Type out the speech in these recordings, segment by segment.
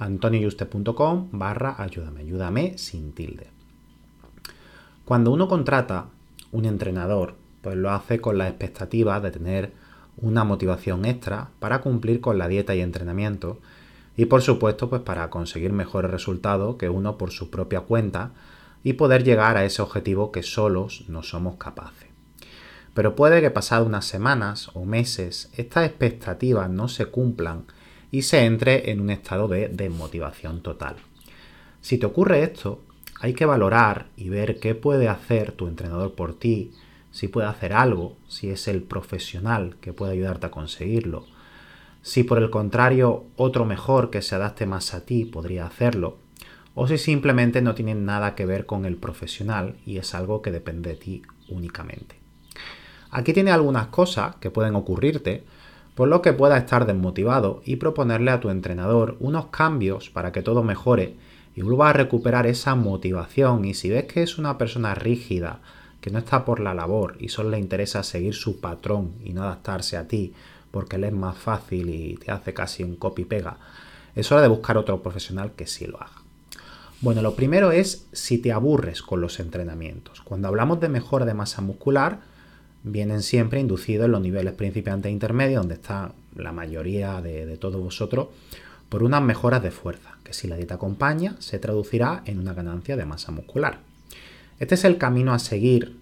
antonioyuste.com barra ayúdame, ayúdame sin tilde. Cuando uno contrata un entrenador, pues lo hace con la expectativa de tener una motivación extra para cumplir con la dieta y entrenamiento y por supuesto pues para conseguir mejores resultados que uno por su propia cuenta y poder llegar a ese objetivo que solos no somos capaces. Pero puede que pasado unas semanas o meses estas expectativas no se cumplan y se entre en un estado de desmotivación total. Si te ocurre esto, hay que valorar y ver qué puede hacer tu entrenador por ti, si puede hacer algo, si es el profesional que puede ayudarte a conseguirlo, si por el contrario otro mejor que se adapte más a ti podría hacerlo, o si simplemente no tiene nada que ver con el profesional y es algo que depende de ti únicamente. Aquí tiene algunas cosas que pueden ocurrirte, por lo que pueda estar desmotivado y proponerle a tu entrenador unos cambios para que todo mejore y vuelva a recuperar esa motivación y si ves que es una persona rígida, que no está por la labor y solo le interesa seguir su patrón y no adaptarse a ti porque le es más fácil y te hace casi un copy-pega, es hora de buscar otro profesional que sí lo haga. Bueno, lo primero es si te aburres con los entrenamientos. Cuando hablamos de mejora de masa muscular, vienen siempre inducidos en los niveles principiantes e intermedios, donde está la mayoría de, todos vosotros, por unas mejoras de fuerza, que si la dieta acompaña, se traducirá en una ganancia de masa muscular. Este es el camino a seguir,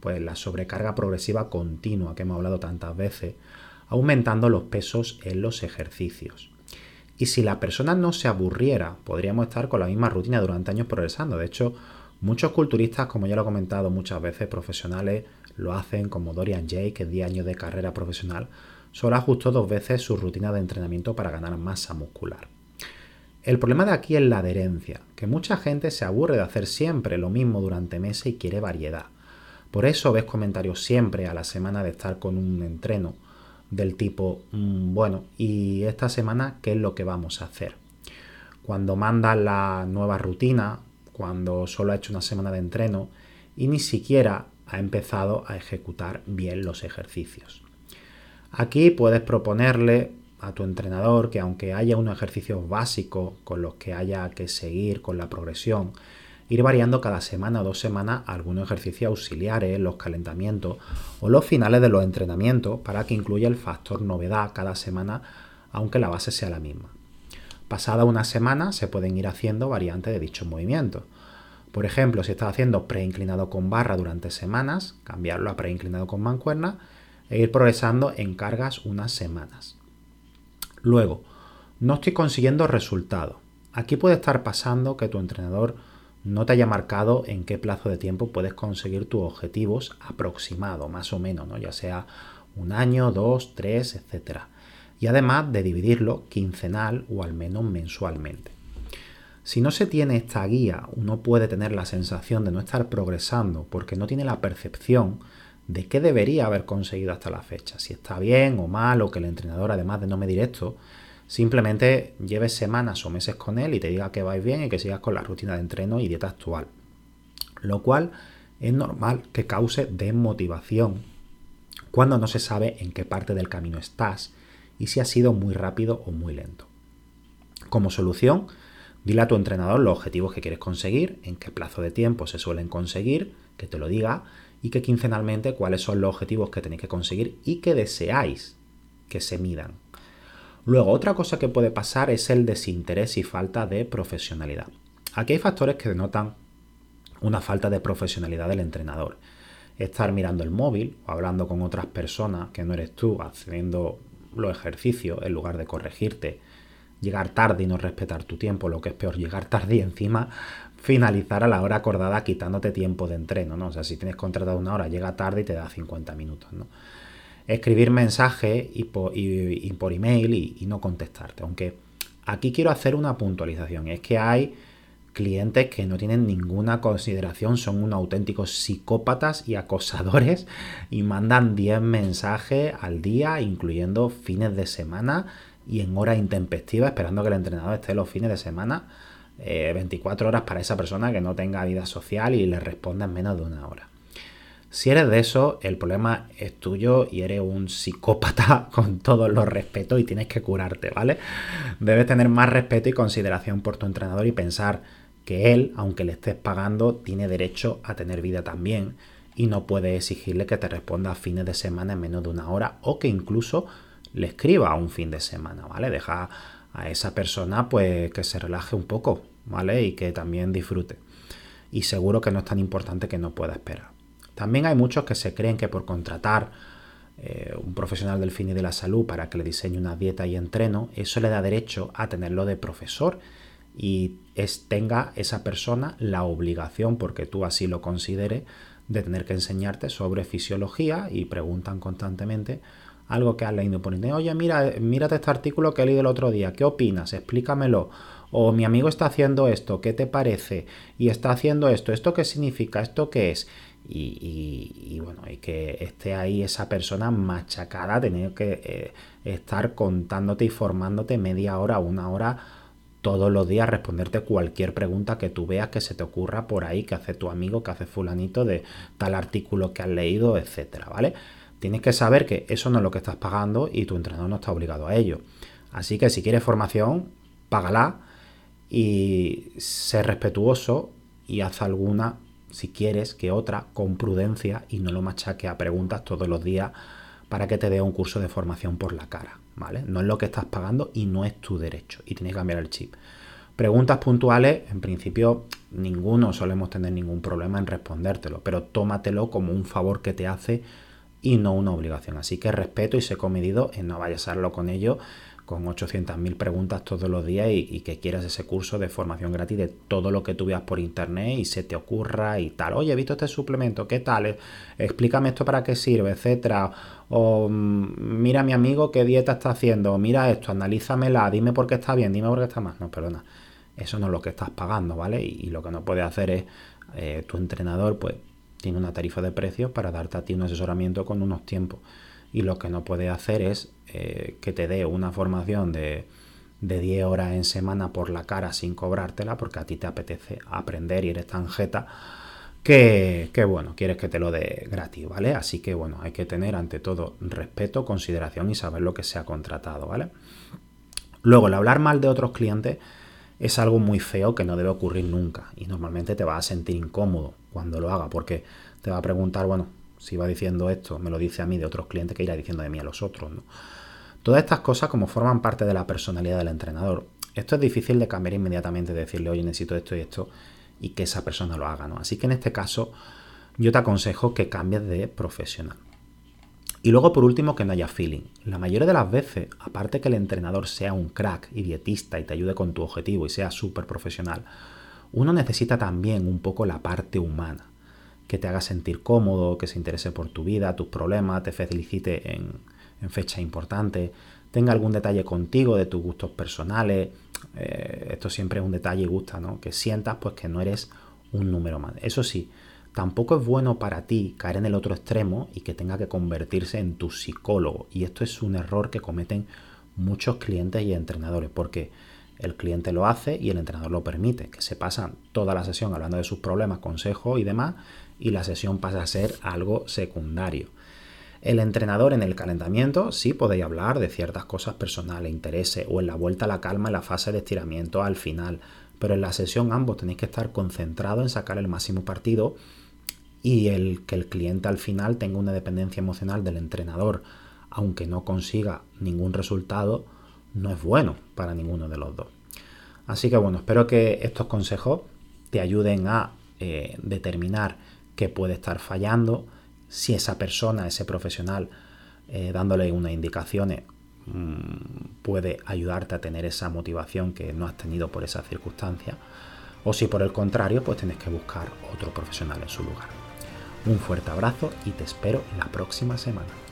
pues la sobrecarga progresiva continua que hemos hablado tantas veces, aumentando los pesos en los ejercicios. Y si la persona no se aburriera, podríamos estar con la misma rutina durante años progresando. De hecho, muchos culturistas, como ya lo he comentado muchas veces, profesionales, lo hacen como Dorian Jay, que 10 años de carrera profesional, solo ajustó dos veces su rutina de entrenamiento para ganar masa muscular. El problema de aquí es la adherencia, que mucha gente se aburre de hacer siempre lo mismo durante meses y quiere variedad. Por eso ves comentarios siempre a la semana de estar con un entreno del tipo, mm, bueno, ¿y esta semana qué es lo que vamos a hacer? Cuando mandas la nueva rutina, cuando solo ha hecho una semana de entreno y ni siquiera ha empezado a ejecutar bien los ejercicios. Aquí puedes proponerle a tu entrenador que aunque haya unos ejercicios básicos con los que haya que seguir con la progresión, ir variando cada semana o dos semanas algunos ejercicios auxiliares, los calentamientos o los finales de los entrenamientos para que incluya el factor novedad cada semana, aunque la base sea la misma. Pasada una semana se pueden ir haciendo variantes de dichos movimientos. Por ejemplo, si estás haciendo preinclinado con barra durante semanas, cambiarlo a preinclinado con mancuerna e ir progresando en cargas unas semanas. Luego, no estoy consiguiendo resultados. Aquí puede estar pasando que tu entrenador no te haya marcado en qué plazo de tiempo puedes conseguir tus objetivos aproximados, más o menos, ¿no? ya sea un año, dos, tres, etc. Y además de dividirlo quincenal o al menos mensualmente. Si no se tiene esta guía, uno puede tener la sensación de no estar progresando porque no tiene la percepción de qué debería haber conseguido hasta la fecha, si está bien o mal o que el entrenador, además de no medir esto, Simplemente lleves semanas o meses con él y te diga que vais bien y que sigas con la rutina de entreno y dieta actual. Lo cual es normal que cause desmotivación cuando no se sabe en qué parte del camino estás y si ha sido muy rápido o muy lento. Como solución, dile a tu entrenador los objetivos que quieres conseguir, en qué plazo de tiempo se suelen conseguir, que te lo diga, y que quincenalmente cuáles son los objetivos que tenéis que conseguir y que deseáis que se midan. Luego, otra cosa que puede pasar es el desinterés y falta de profesionalidad. Aquí hay factores que denotan una falta de profesionalidad del entrenador. Estar mirando el móvil o hablando con otras personas que no eres tú, haciendo los ejercicios en lugar de corregirte, llegar tarde y no respetar tu tiempo, lo que es peor, llegar tarde y encima finalizar a la hora acordada quitándote tiempo de entreno, ¿no? O sea, si tienes contratado una hora, llega tarde y te da 50 minutos, ¿no? Escribir mensajes y por, email y, y no contestarte. Aunque aquí quiero hacer una puntualización, es que hay clientes que no tienen ninguna consideración, son unos auténticos psicópatas y acosadores y mandan 10 mensajes al día, incluyendo fines de semana y en horas intempestivas, esperando que el entrenador esté los fines de semana, 24 eh, horas para esa persona que no tenga vida social y le responda en menos de una hora. Si eres de eso, el problema es tuyo y eres un psicópata con todos los respetos y tienes que curarte, ¿vale? Debes tener más respeto y consideración por tu entrenador y pensar que él, aunque le estés pagando, tiene derecho a tener vida también y no puedes exigirle que te responda a fines de semana en menos de una hora o que incluso le escriba un fin de semana, ¿vale? Deja a esa persona pues que se relaje un poco, ¿vale? Y que también disfrute. Y seguro que no es tan importante que no pueda esperar. También hay muchos que se creen que por contratar eh, un profesional del fin y de la salud para que le diseñe una dieta y entreno, eso le da derecho a tenerlo de profesor y es, tenga esa persona la obligación, porque tú así lo consideres, de tener que enseñarte sobre fisiología y preguntan constantemente algo que has leído por internet. Oye, mira, mírate este artículo que he leído el otro día, ¿qué opinas? Explícamelo. O mi amigo está haciendo esto, ¿qué te parece? Y está haciendo esto, ¿esto qué significa? ¿Esto qué es? Y, bueno, y que esté ahí esa persona machacada, tener que eh, estar contándote y formándote media hora, una hora todos los días responderte cualquier pregunta que tú veas que se te ocurra por ahí, que hace tu amigo, que hace fulanito de tal artículo que has leído, etcétera, ¿vale? Tienes que saber que eso no es lo que estás pagando y tu entrenador no está obligado a ello. Así que si quieres formación, págala y sé respetuoso y haz alguna, si quieres, que otra con prudencia y no lo machaque a preguntas todos los días para que te dé un curso de formación por la cara. No es lo que estás pagando y no es tu derecho y tienes que cambiar el chip. Preguntas puntuales, en principio ninguno solemos tener ningún problema en respondértelo, pero tómatelo como un favor que te hace y no una obligación. Así que respeto y sé comedido en no vayas a hacerlo con ello con 800.000 preguntas todos los días y, que quieras ese curso de formación gratis de todo lo que tú veas por internet y se te ocurra y tal. Oye, he visto este suplemento, ¿qué tal? Explícame esto para qué sirve, etcétera. O mm, mira mi amigo qué dieta está haciendo, mira esto, analízamela, dime por qué está bien, dime por qué está mal. No, perdona. Eso no es lo que estás pagando, ¿vale? Y, lo que no puede hacer es eh, tu entrenador, pues tiene una tarifa de precios para darte a ti un asesoramiento con unos tiempos y lo que no puede hacer es eh, que te dé una formación de, de 10 horas en semana por la cara sin cobrártela porque a ti te apetece aprender y eres tan jeta que, que, bueno, quieres que te lo dé gratis, ¿vale? Así que bueno, hay que tener ante todo respeto, consideración y saber lo que se ha contratado, ¿vale? Luego, el hablar mal de otros clientes es algo muy feo que no debe ocurrir nunca y normalmente te vas a sentir incómodo cuando lo haga porque te va a preguntar, bueno, si va diciendo esto, me lo dice a mí de otros clientes, que irá diciendo de mí a los otros. ¿no? Todas estas cosas como forman parte de la personalidad del entrenador. Esto es difícil de cambiar inmediatamente, decirle, oye, necesito esto y esto, y que esa persona lo haga. ¿no? Así que en este caso yo te aconsejo que cambies de profesional. Y luego, por último, que no haya feeling. La mayoría de las veces, aparte que el entrenador sea un crack y dietista y te ayude con tu objetivo y sea súper profesional, uno necesita también un poco la parte humana que te haga sentir cómodo, que se interese por tu vida, tus problemas, te felicite en, en fechas importantes, tenga algún detalle contigo de tus gustos personales. Eh, esto siempre es un detalle y gusta, ¿no? Que sientas pues que no eres un número más. Eso sí, tampoco es bueno para ti caer en el otro extremo y que tenga que convertirse en tu psicólogo. Y esto es un error que cometen muchos clientes y entrenadores, porque el cliente lo hace y el entrenador lo permite, que se pasan toda la sesión hablando de sus problemas, consejos y demás, y la sesión pasa a ser algo secundario. El entrenador en el calentamiento sí podéis hablar de ciertas cosas personales, intereses o en la vuelta a la calma en la fase de estiramiento al final, pero en la sesión ambos tenéis que estar concentrados en sacar el máximo partido y el que el cliente al final tenga una dependencia emocional del entrenador, aunque no consiga ningún resultado, no es bueno para ninguno de los dos. Así que bueno, espero que estos consejos te ayuden a eh, determinar qué puede estar fallando, si esa persona, ese profesional, eh, dándole unas indicaciones, mm, puede ayudarte a tener esa motivación que no has tenido por esa circunstancia, o si por el contrario, pues tienes que buscar otro profesional en su lugar. Un fuerte abrazo y te espero la próxima semana.